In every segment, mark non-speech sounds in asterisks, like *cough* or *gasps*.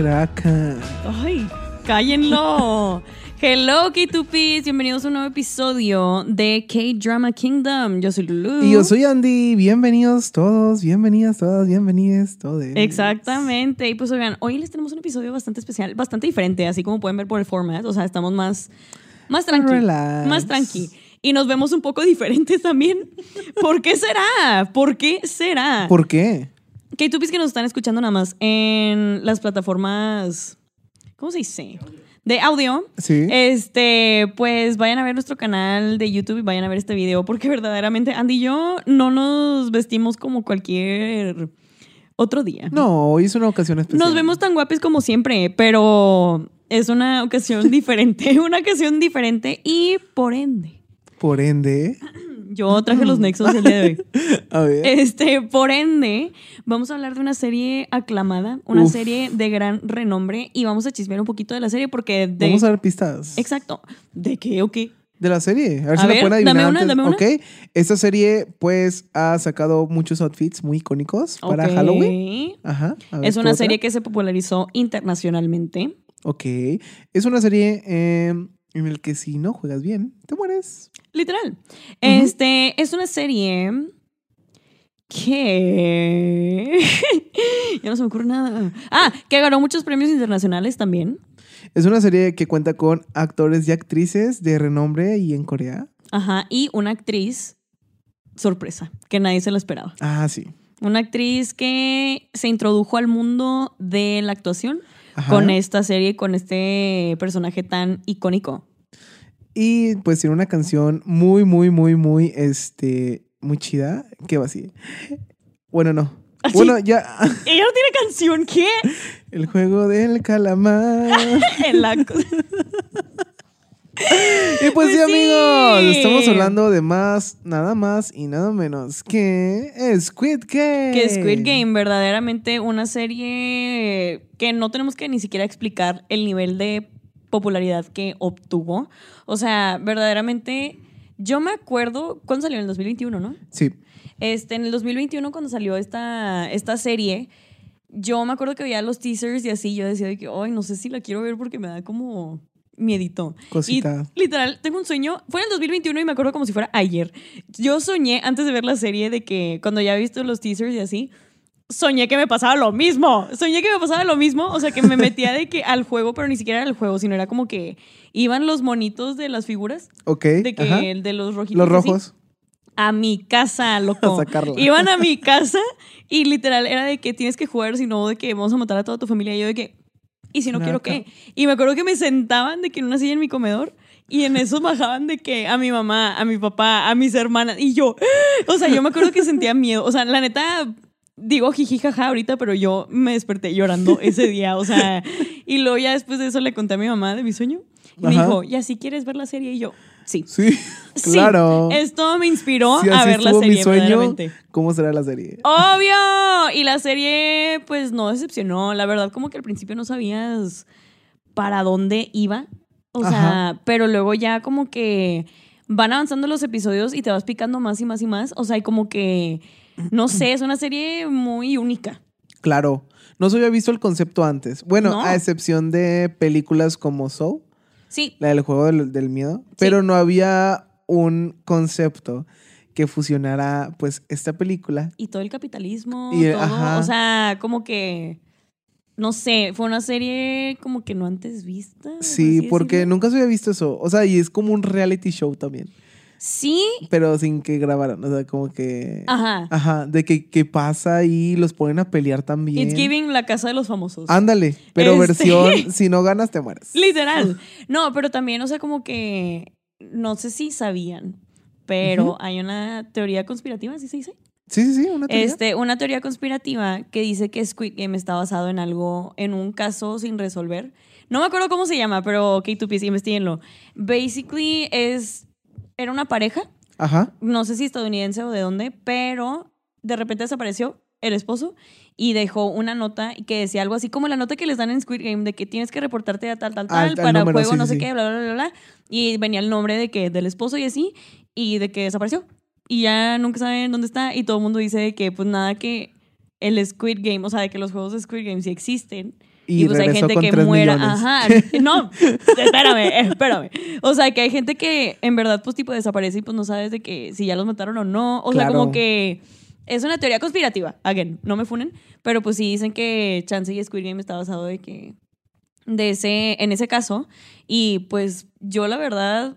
Kraken. Ay, cállenlo. *laughs* Hello, K2Ps. Bienvenidos a un nuevo episodio de K-Drama Kingdom. Yo soy Lulu. Y yo soy Andy. Bienvenidos todos, bienvenidas todas, bienvenidos todos. Exactamente. Y pues oigan, hoy les tenemos un episodio bastante especial, bastante diferente, así como pueden ver por el format. O sea, estamos más, más tranqui. Relax. Más tranqui. Y nos vemos un poco *laughs* diferentes también. ¿Por qué será? ¿Por qué será? ¿Por qué? K2Ps que nos están escuchando nada más en las plataformas. ¿Cómo se dice? De audio. Sí. Este, pues vayan a ver nuestro canal de YouTube y vayan a ver este video porque verdaderamente Andy y yo no nos vestimos como cualquier otro día. No, hoy es una ocasión especial. Nos vemos tan guapos como siempre, pero es una ocasión *laughs* diferente, una ocasión diferente y por ende, Por ende. Yo traje los nexos el día de hoy. *laughs* A ver. Este, por ende, vamos a hablar de una serie aclamada, una Uf. serie de gran renombre y vamos a chismear un poquito de la serie porque de Vamos a ver pistas. Exacto. ¿De qué o qué? De la serie. A ver A si ver, la pueden adivinar dame una, antes. dame una. Ok. Esta serie, pues, ha sacado muchos outfits muy icónicos para Ok. Halloween. Ajá. A ver, Es ¿qué una otra? serie que se popularizó internacionalmente. Ok. Es una serie eh, en la que si no juegas bien, te mueres. Literal. Este es una serie que. *laughs* ya no se me ocurre nada. Ah, que ganó muchos premios internacionales también. Es una serie que cuenta con actores y actrices de renombre y en Corea. Ajá. Y una actriz sorpresa, que nadie se la esperaba. Ah, sí. Una actriz que se introdujo al mundo de la actuación Ajá. con esta serie, con este personaje tan icónico. Y pues tiene una canción muy, muy, muy, muy, este, muy chida. que va así? Bueno, no. Bueno, ya. *laughs* Ella no tiene canción, ¿qué? El juego del calamar. *laughs* *laughs* Y pues, Pues sí, sí. amigos. Estamos hablando de más, nada más y nada menos que Squid Game. Que Squid Game, verdaderamente una serie que no tenemos que ni siquiera explicar el nivel de popularidad que obtuvo. O sea, verdaderamente, yo me acuerdo, ¿cuándo salió? En el 2021, ¿no? Sí. Este, en el 2021, cuando salió esta, esta serie, yo me acuerdo que veía los teasers y así, yo decía de que, ay, no sé si la quiero ver porque me da como miedito. Cosita. Y literal, tengo un sueño, fue en el 2021 y me acuerdo como si fuera ayer. Yo soñé antes de ver la serie de que cuando ya he visto los teasers y así, soñé que me pasaba lo mismo. Soñé que me pasaba lo mismo, o sea, que me metía de que al juego, pero ni siquiera era el juego, sino era como que iban los monitos de las figuras, Ok. de que ajá. el de los rojitos. Los así, rojos. a mi casa, loco. *laughs* A. Iban a mi casa y literal era de que tienes que jugar, si no, de que vamos a matar a toda tu familia. Y yo de que, ¿y si no quiero qué? Y me acuerdo que me sentaban de que en una silla en mi comedor y en eso bajaban de que a mi mamá, a mi papá, a mis hermanas. Y yo, o sea, yo me acuerdo que sentía miedo. O sea, la neta, digo jiji jaja ahorita, pero yo me desperté llorando ese día. O sea, y luego ya después de eso le conté a mi mamá de mi sueño. Y me dijo, ¿y así quieres ver la serie? Y yo, sí. Sí. Sí, claro. esto me inspiró a ver la serie, mi sueño. ¿cómo será la serie? ¡Obvio! Y la serie, pues, no decepcionó. La verdad, como que al principio no sabías para dónde iba. O sea, pero luego ya como que van avanzando los episodios y te vas picando más y más y más. O sea, y como que, no sé, es una serie muy única. Claro. No se había visto el concepto antes. Bueno, No. a excepción de películas como Soul, Sí, la del juego del, del miedo, pero no había un concepto que fusionara pues esta película. y todo el capitalismo, Y, todo. ajá. O sea, como que, no sé, fue una serie como que no antes vista. Sí, porque decirlo. nunca se había visto eso. O sea, y es como un reality show también, Sí, pero sin que grabaran. O sea, como que... ajá. Ajá, de que, que pasa y los ponen a pelear también. It's giving la casa de los famosos. Ándale, pero Este- versión, *laughs* si no ganas te mueres. Literal. *laughs* No, pero también, o sea, como que no sé si sabían, pero hay una teoría conspirativa, ¿sí se dice? Sí, sí, sí, una teoría. Este, una teoría conspirativa que dice que Squid Game está basado en algo, en un caso sin resolver. No me acuerdo cómo se llama, pero K2P, investiguenlo. Basically es, era una pareja, Ajá. no sé si estadounidense o de dónde, pero de repente desapareció el esposo y dejó una nota que decía algo así como la nota que les dan en Squid Game de que tienes que reportarte a tal, tal, Ah, tal para número, juego, sí, no sí, sé qué, bla, bla, bla, bla. Y venía el nombre de que del esposo y así, y de que desapareció. Y ya nunca saben dónde está y todo el mundo dice de que pues nada que el Squid Game, o sea, de que los juegos de Squid Game sí existen. Y, pues hay gente que 3 muera. millones. Ajá. *laughs* No, espérame, espérame. O sea, que hay gente que en verdad, pues, tipo, desaparece y pues no sabes de que si ya los mataron o no. O sea, como que es una teoría conspirativa. Again, no me funen. Pero pues sí dicen que Chance y Squid Game está basado de que. De ese, en ese caso. Y pues yo, la verdad.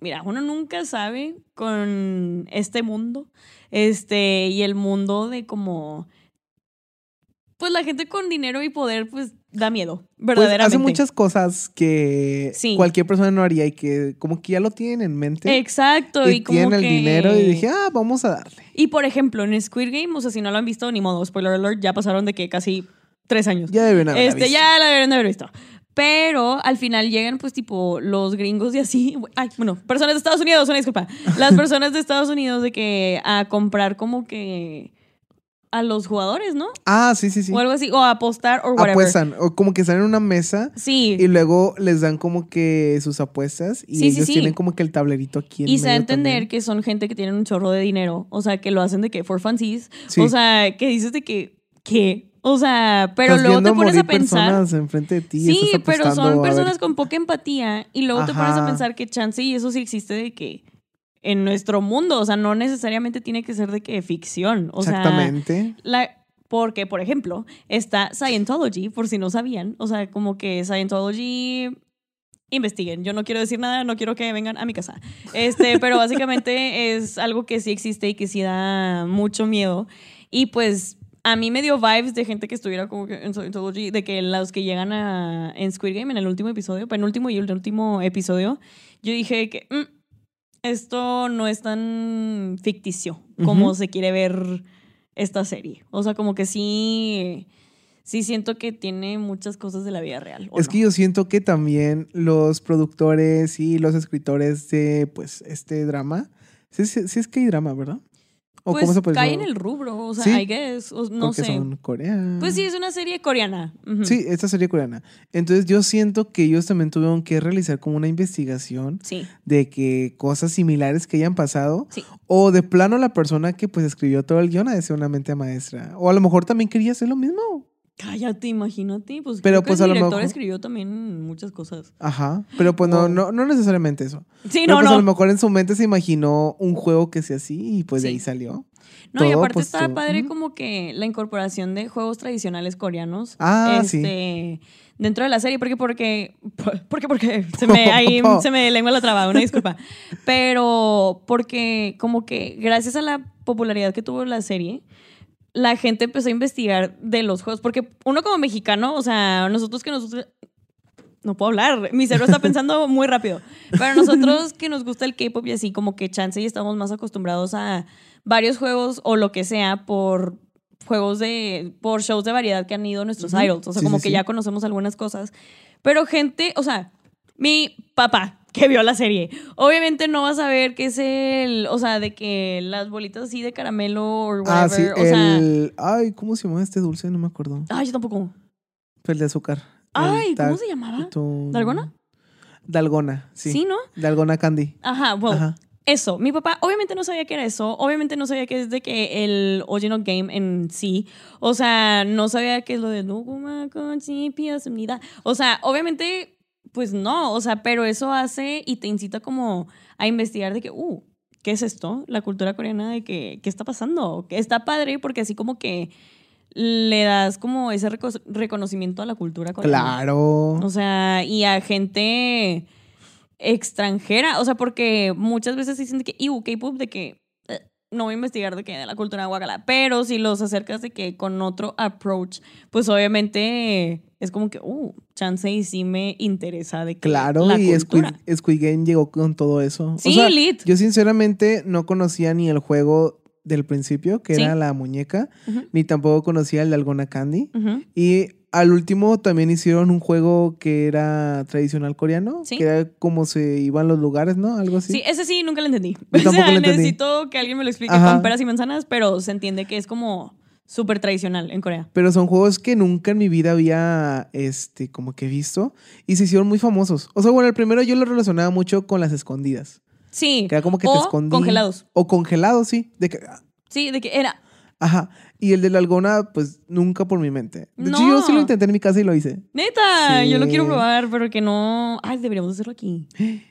Mira, uno nunca sabe con este mundo. Este, y el mundo de como. Pues la gente con dinero y poder, pues da miedo, Pues verdaderamente. hace muchas cosas que Sí. cualquier persona no haría y que como que ya lo tienen en mente. Exacto. y Y, como tienen el dinero y dije, ah, vamos a darle. Y por ejemplo, en Squid Game, o sea, si no lo han visto, ni modo, spoiler alert, ya pasaron de que casi tres años. Ya deben haberla este, visto. ya la deberían de haber visto. Pero al final llegan, pues, tipo, los gringos y así. *laughs* Ay, bueno, personas de Estados Unidos, una disculpa. Las *laughs* personas de Estados Unidos de que a comprar como que a los jugadores, ¿no? Ah, sí, sí, sí. O algo así, o a apostar o whatever. Apuestan, o como que están en una mesa Sí. y luego les dan como que sus apuestas y Sí, ellos sí. tienen como que el tablerito aquí en Y se da a entender también. que son gente que tienen un chorro de dinero. O sea, que lo hacen de que for funsies. Sí. O sea, que dices de que, ¿qué? O sea, pero Estás luego te pones a morir pensar. personas enfrente de ti. Sí, pero son a personas con poca empatía. Y luego te pones a pensar que chance y eso sí existe de que en nuestro mundo. O sea, no necesariamente tiene que ser de que ficción. O sea, Exactamente. la, porque, por ejemplo, está Scientology, por si no sabían. O sea, como que Scientology. Investiguen. Yo no quiero decir nada, no quiero que vengan a mi casa. Este, *laughs* pero básicamente es algo que sí existe y que sí da mucho miedo. Y pues a mí me dio vibes de gente que estuviera como que en Scientology, de que los que llegan a, en Squid Game, en el último episodio, penúltimo y el último episodio, yo dije que "Mm, esto no es tan ficticio como se quiere ver esta serie. O sea, como que sí, sí siento que tiene muchas cosas de la vida real. ¿o Es no? que yo siento que también los productores y los escritores de pues este drama, sí, sí- sí es que hay drama, ¿verdad? ¿O pues cómo se puede cae en el rubro, o sea, Sí. I guess, o no Porque sé. son. Pues sí, es una serie coreana. Ujú. Sí, esta serie coreana. Entonces yo siento que ellos también tuvieron que realizar como una investigación Sí, de que cosas similares que hayan pasado sí. o de plano la persona que pues escribió todo el guion ha de ser una mente maestra o a lo mejor también quería hacer lo mismo. Cállate, imagínate. Pues Pero, creo que pues, el a lo director mejor- escribió también muchas cosas. Ajá, pero pues no, no, no necesariamente eso. Sí, Pero no, pues a lo no. mejor en su mente se imaginó un juego que sea así y pues de ahí salió. No, y aparte pues, todo. padre como que la incorporación de juegos tradicionales coreanos. Ah, sí. este, Dentro de la serie, porque, porque, *laughs* porque, porque, se me, ahí *laughs* se me lengua la traba, una disculpa. Pero porque como que gracias a la popularidad que tuvo la serie, la gente empezó a investigar de los juegos, porque uno como mexicano, o sea, nosotros que nos no puedo hablar, mi cerebro está *laughs* pensando muy rápido. Pero nosotros que nos gusta el K-pop y así, como que chance y estamos más acostumbrados a varios juegos o lo que sea por juegos de, por shows de variedad que han ido nuestros idols. O sea, Sí, como sí, que sí. ya conocemos algunas cosas. Pero gente, o sea, mi papá que vio la serie, obviamente no va a saber qué es el, o sea, de que las bolitas así de caramelo o whatever. Ah, sí, o sea. Ay, ¿cómo se llama este dulce? No me acuerdo. ay, yo tampoco. El de azúcar. Ay, ¿cómo se llamaba? ¿Dalgona? Dalgona, sí. Sí, ¿no? Dalgona Candy. Ajá, bueno. Eso, mi papá obviamente no sabía que era eso, obviamente no sabía que es de que el original game en sí, o sea, no sabía que es lo de no con chipias unida. O sea, obviamente, pues no, o sea, pero eso hace y te incita como a investigar de que, uh, ¿qué es esto? La cultura coreana de que, ¿qué está pasando? Que está padre porque así como que le das como ese reco- reconocimiento a la cultura coreana. Claro. O sea, y a gente extranjera. O sea, porque muchas veces dicen de que, "Iu, K-pop, de que no voy a investigar de que de la cultura guacala. Pero si los acercas de que con otro approach, pues obviamente es como que, uh, chance y sí me interesa de que Claro, la y Squid, cultura. Squid Game llegó con todo eso. O Sí, sea, lit. yo sinceramente no conocía ni el juego del principio, que Sí. era la muñeca, ni tampoco conocía el de Algona Candy. ujú. Y al último también hicieron un juego que era tradicional coreano, Sí. que era como se iban los lugares, ¿no? Algo así. Sí, ese sí nunca lo entendí. Yo tampoco *laughs* o sea, lo entendí. necesito que alguien me lo explique Ajá. con peras y manzanas, pero se entiende que es como súper tradicional en Corea. Pero son juegos que nunca en mi vida había, este, como que visto. Y se hicieron muy famosos. O sea, bueno, el primero yo lo relacionaba mucho con las escondidas. Sí. Que era como que te escondí. congelados. O congelados, sí. De que, Sí, de que era. Ajá. Y el de la algona, pues nunca por mi mente. De hecho, No. yo sí lo intenté en mi casa y lo hice. Neta, yo lo quiero probar, pero que no. Ay, deberíamos hacerlo aquí. *gasps*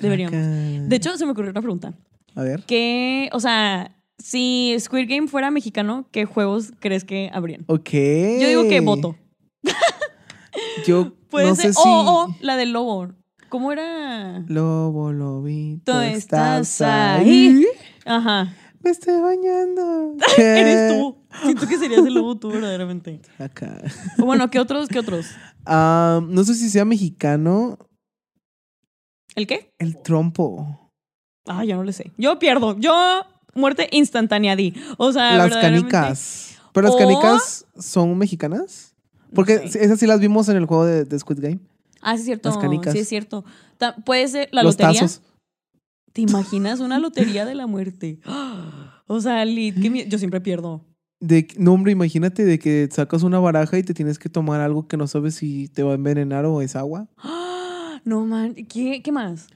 Deberíamos. Traca. De hecho, se me ocurrió una pregunta. A ver. ¿Qué, o sea, si Squid Game fuera mexicano, qué juegos crees que habrían? Ok. Yo digo que voto. Yo *laughs* Puede no ser. sé si. O, o la del lobo. ¿Cómo era? Lobo, lobito, Tú estás estás ahí. ahí. Ajá. Me estoy bañando. *laughs* Eres tú. Siento que serías el lobo tú, verdaderamente. Acá. O bueno, ¿qué otros? ¿Qué otros? Ah, no sé si sea mexicano. ¿El qué? El trompo. Ah, ya no le sé. Yo pierdo. Yo, muerte instantánea di. O sea, las canicas. ¿Pero las O- canicas son mexicanas? Porque No sé. esas sí las vimos en el juego de, de Squid Game. Ah, sí es cierto. Las canicas. Sí es cierto. Puede ser la Los lotería. tazos. ¿Te imaginas una lotería de la muerte? *gasps* O sea, Lid, yo siempre pierdo. De, no, hombre, imagínate de que sacas una baraja y te tienes que tomar algo que no sabes si te va a envenenar o es agua. *gasps* No, man. ¿Qué, qué más?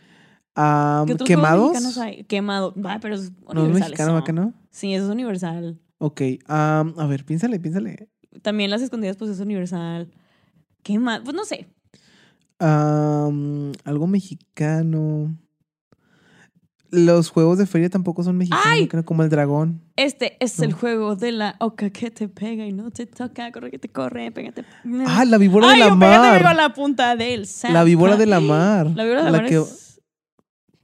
Ah, ¿Qué ¿Quemados? hay? Quemado. Ah, pero es No es universal mexicano, eso. ¿va que no? Sí, eso es universal. Ok. a ver, piénsale, piénsale. También las escondidas, pues es universal. ¿Qué más? Pues no sé. Algo mexicano. Los juegos de feria tampoco son mexicanos, ¡Ay! creo, como el dragón. Este es el juego de la oca que te pega y no te toca, corre que te corre, pégate. Ah, la víbora Ay, de la mar. a la punta del La víbora de la mar. La víbora de la, mar que- es...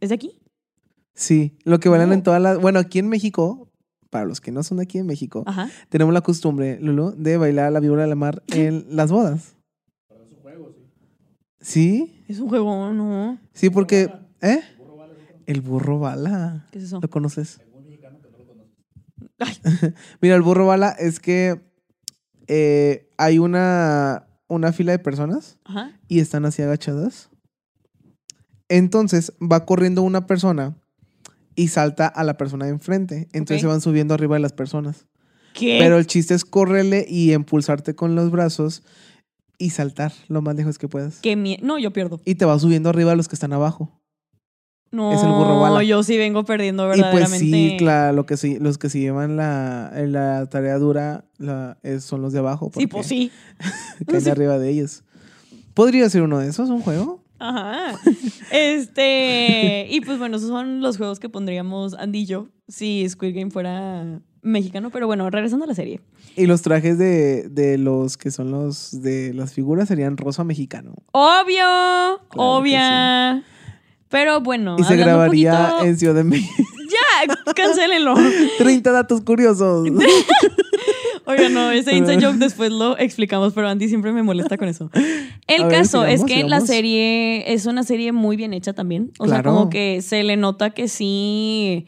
¿Es de aquí? Sí, lo que bailan No. en todas las... Bueno, aquí en México, para los que no son de aquí en México, Ajá. tenemos la costumbre, Lulu, de bailar la víbora de la mar en las bodas. ¿Sí? Es un juego, ¿no? Sí, porque... ¿Eh? El burro bala. ¿Qué es eso? ¿Lo conoces? Ay, *laughs* Mira, el burro bala es que eh, hay una, una fila de personas ajá. y están así agachadas. Entonces va corriendo una persona y salta a la persona de enfrente. Entonces Ok. se van subiendo arriba de las personas. ¿Qué? Pero el chiste es correrle y impulsarte con los brazos y saltar lo más lejos que puedas. Qué mie- No, yo pierdo. Y te va subiendo arriba a los que están abajo. No, Es el burro bala. yo sí vengo perdiendo Y pues verdaderamente. sí, claro, lo que sí, los que se llevan la, la tarea dura la- es- son los de abajo. Sí, pues sí. *laughs* Caen Sí. arriba de ellos. ¿Podría ser uno de esos, un juego? Ajá. Este. y pues bueno, esos son los juegos que pondríamos Andy y yo si Squid Game fuera mexicano. Pero bueno, regresando a la serie. Y los trajes de, de los que son los de las figuras serían rosa mexicano. Obvio, que obvia. Pero bueno, y se grabaría poquito- en Ciudad de *laughs* México. Ya, cancélenlo. *laughs* 30 datos curiosos. *laughs* Oiga, no, ese inside joke después lo explicamos, pero Andy siempre me molesta con eso. El A ver, caso es sigamos, que la serie es una serie muy bien hecha también. O sea, como que se le nota que sí.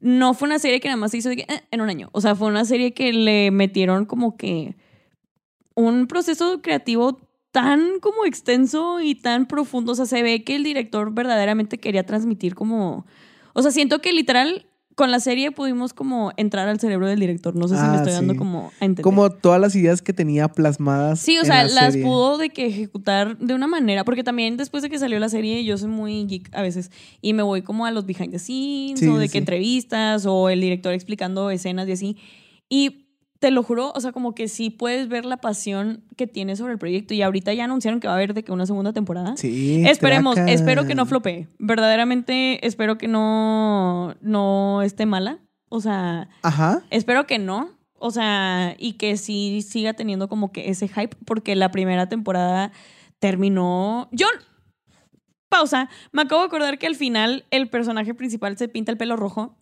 No fue una serie que nada más se hizo de que, eh, en un año. O sea, fue una serie que le metieron como que un proceso creativo tan como extenso y tan profundo. O sea, se ve que el director verdaderamente quería transmitir como. O sea, siento que literal con la serie pudimos como entrar al cerebro del director. No sé si me Ah, estoy dando sí. como a entender. Como todas las ideas que tenía plasmadas. Sí, o en sea, la las serie. pudo de que ejecutar de una manera, porque también después de que salió la serie, yo soy muy geek a veces y me voy como a los behind the scenes Sí, o de sí, que entrevistas o el director explicando escenas y así. Y te lo juro, o sea, como que sí puedes ver la pasión que tiene sobre el proyecto y ahorita ya anunciaron que va a haber de que una segunda temporada. Sí. Esperemos, traca. espero que no flopee. Verdaderamente espero que no, no esté mala. O sea, Ajá. Espero que no. O sea, y que sí siga teniendo como que ese hype, porque la primera temporada terminó. Yo. Pausa. Me acabo de acordar que al final el personaje principal se pinta el pelo rojo.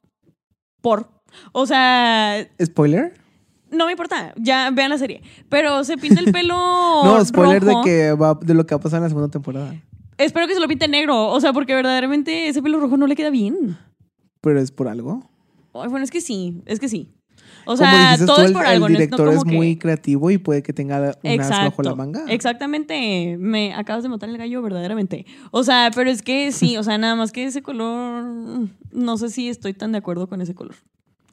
Por. O sea, ¿Spoiler? No me importa. Ya vean la serie. Pero se pinta el pelo. *laughs* No, spoiler rojo. de que va, de lo que va a pasar en la segunda temporada. Espero que se lo pinte negro. O sea, porque verdaderamente ese pelo rojo no le queda bien. Pero es por algo. Ay, bueno, es que sí. Es que sí. O sea, todo es el, por el algo. no director es que- muy creativo y puede que tenga un as bajo la manga. Exactamente. Me acabas de matar el gallo verdaderamente. O sea, pero es que sí, o sea, nada más que ese color, no sé si estoy tan de acuerdo con ese color.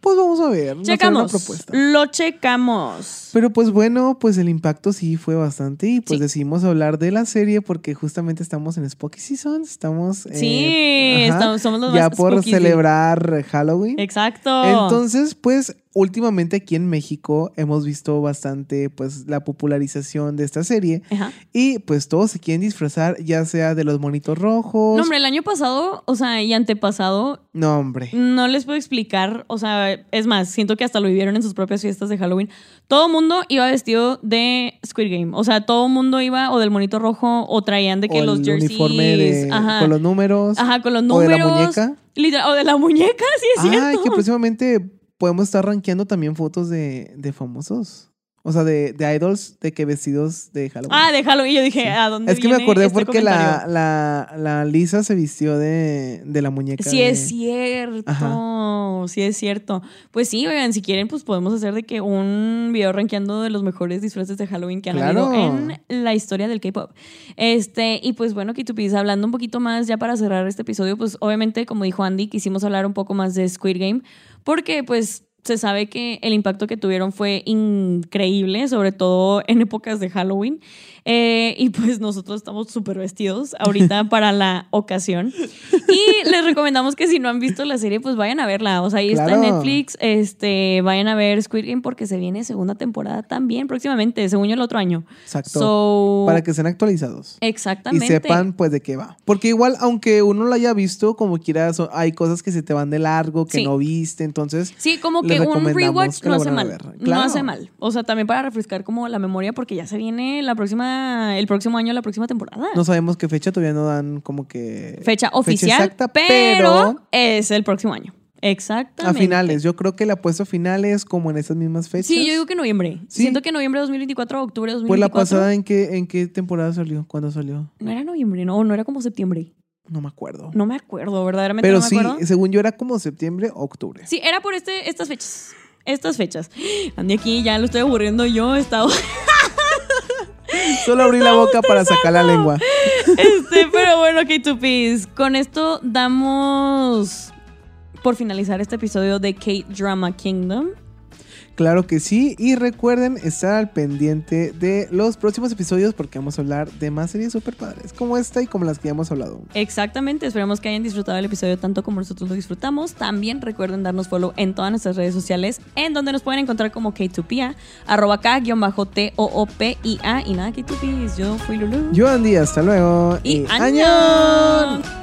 Pues vamos a ver. Checamos. propuesta. Lo checamos. Pero pues bueno, pues el impacto sí fue bastante y pues Sí. decidimos hablar de la serie porque justamente estamos en Spooky Season, estamos eh, sí, ajá, estamos, somos los ya más por spooky, celebrar Halloween. Exacto. Entonces, pues últimamente aquí en México hemos visto bastante pues la popularización de esta serie Ajá. y pues todos se quieren disfrazar ya sea de los monitos rojos. No, hombre, el año pasado, o sea, y antepasado, No, hombre. no les puedo explicar, o sea, es más, siento que hasta lo vivieron en sus propias fiestas de Halloween. Todo mundo iba vestido de Squid Game, o sea, todo mundo iba o del monito rojo o traían de que O los el jerseys, uniforme de, ajá, con los números. ajá, con los o números, de la muñeca. literal- o de la muñeca, *laughs* sí es Ay, cierto. que próximamente podemos estar rankeando también fotos de, de famosos. O sea, de, de idols de que vestidos de Halloween. Ah, de Halloween. Yo dije, Sí. ¿a dónde es que me acordé este porque la, la, la Lisa se vistió de, de la muñeca. Sí de- es cierto, Ajá. sí es cierto. Pues sí, oigan, si quieren, pues podemos hacer de que un video rankeando de los mejores disfraces de Halloween que han Claro. habido en la historia del K-pop. Este, y pues bueno, Kitupis, hablando un poquito más ya para cerrar este episodio, pues obviamente, como dijo Andy, quisimos hablar un poco más de Squid Game, porque pues se sabe que el impacto que tuvieron fue increíble, sobre todo en épocas de Halloween. Eh, y pues nosotros estamos súper vestidos ahorita *laughs* para la ocasión. Y les recomendamos que si no han visto la serie, pues vayan a verla. O sea, ahí está en. Netflix. Este, vayan a ver Squid Game porque se viene segunda temporada también próximamente, según yo el otro año. Exacto. So, para que estén actualizados. Exactamente. Y sepan pues de qué va. Porque igual, aunque uno lo haya visto, como quiera, so- hay cosas que se te van de largo, que Sí. no viste. Entonces, Sí, como les que un rewatch que no hace mal. No hace mal. O sea, también para refrescar como la memoria porque ya se viene la próxima, el próximo año, la próxima temporada. no sabemos qué fecha, todavía no dan como que... Fecha oficial, exacta, pero, pero es el próximo año. Exactamente. a finales. Yo creo que la puesta final es como en esas mismas fechas. Sí, yo digo que noviembre. Sí. Siento que noviembre de 2024, octubre de 2024. Pues la pasada, ¿en qué, ¿en qué temporada salió? ¿Cuándo salió? No era noviembre, no, no era como septiembre. No me acuerdo. No me acuerdo, verdaderamente Pero no me sí, acuerdo. según yo era como septiembre, octubre. Sí, era por este, estas fechas. Estas fechas. *gasps* Andy aquí, ya lo estoy aburriendo yo. He estado. *laughs* Solo abrí la boca para sacar la lengua. *laughs* Este, pero bueno, ok, tupis. Con esto damos por finalizar este episodio de K-Drama Kingdom. Claro que sí. Y recuerden estar al pendiente de los próximos episodios porque vamos a hablar de más series super padres como esta y como las que ya hemos hablado. Exactamente, esperemos que hayan disfrutado el episodio tanto como nosotros lo disfrutamos. También recuerden darnos follow en todas nuestras redes sociales, en donde nos pueden encontrar como K2Pia, arroba K-T-O-O-P-I-A. Y nada, K2Ps, yo fui Lulu. Yo Andy, hasta luego. y. ¡Añón!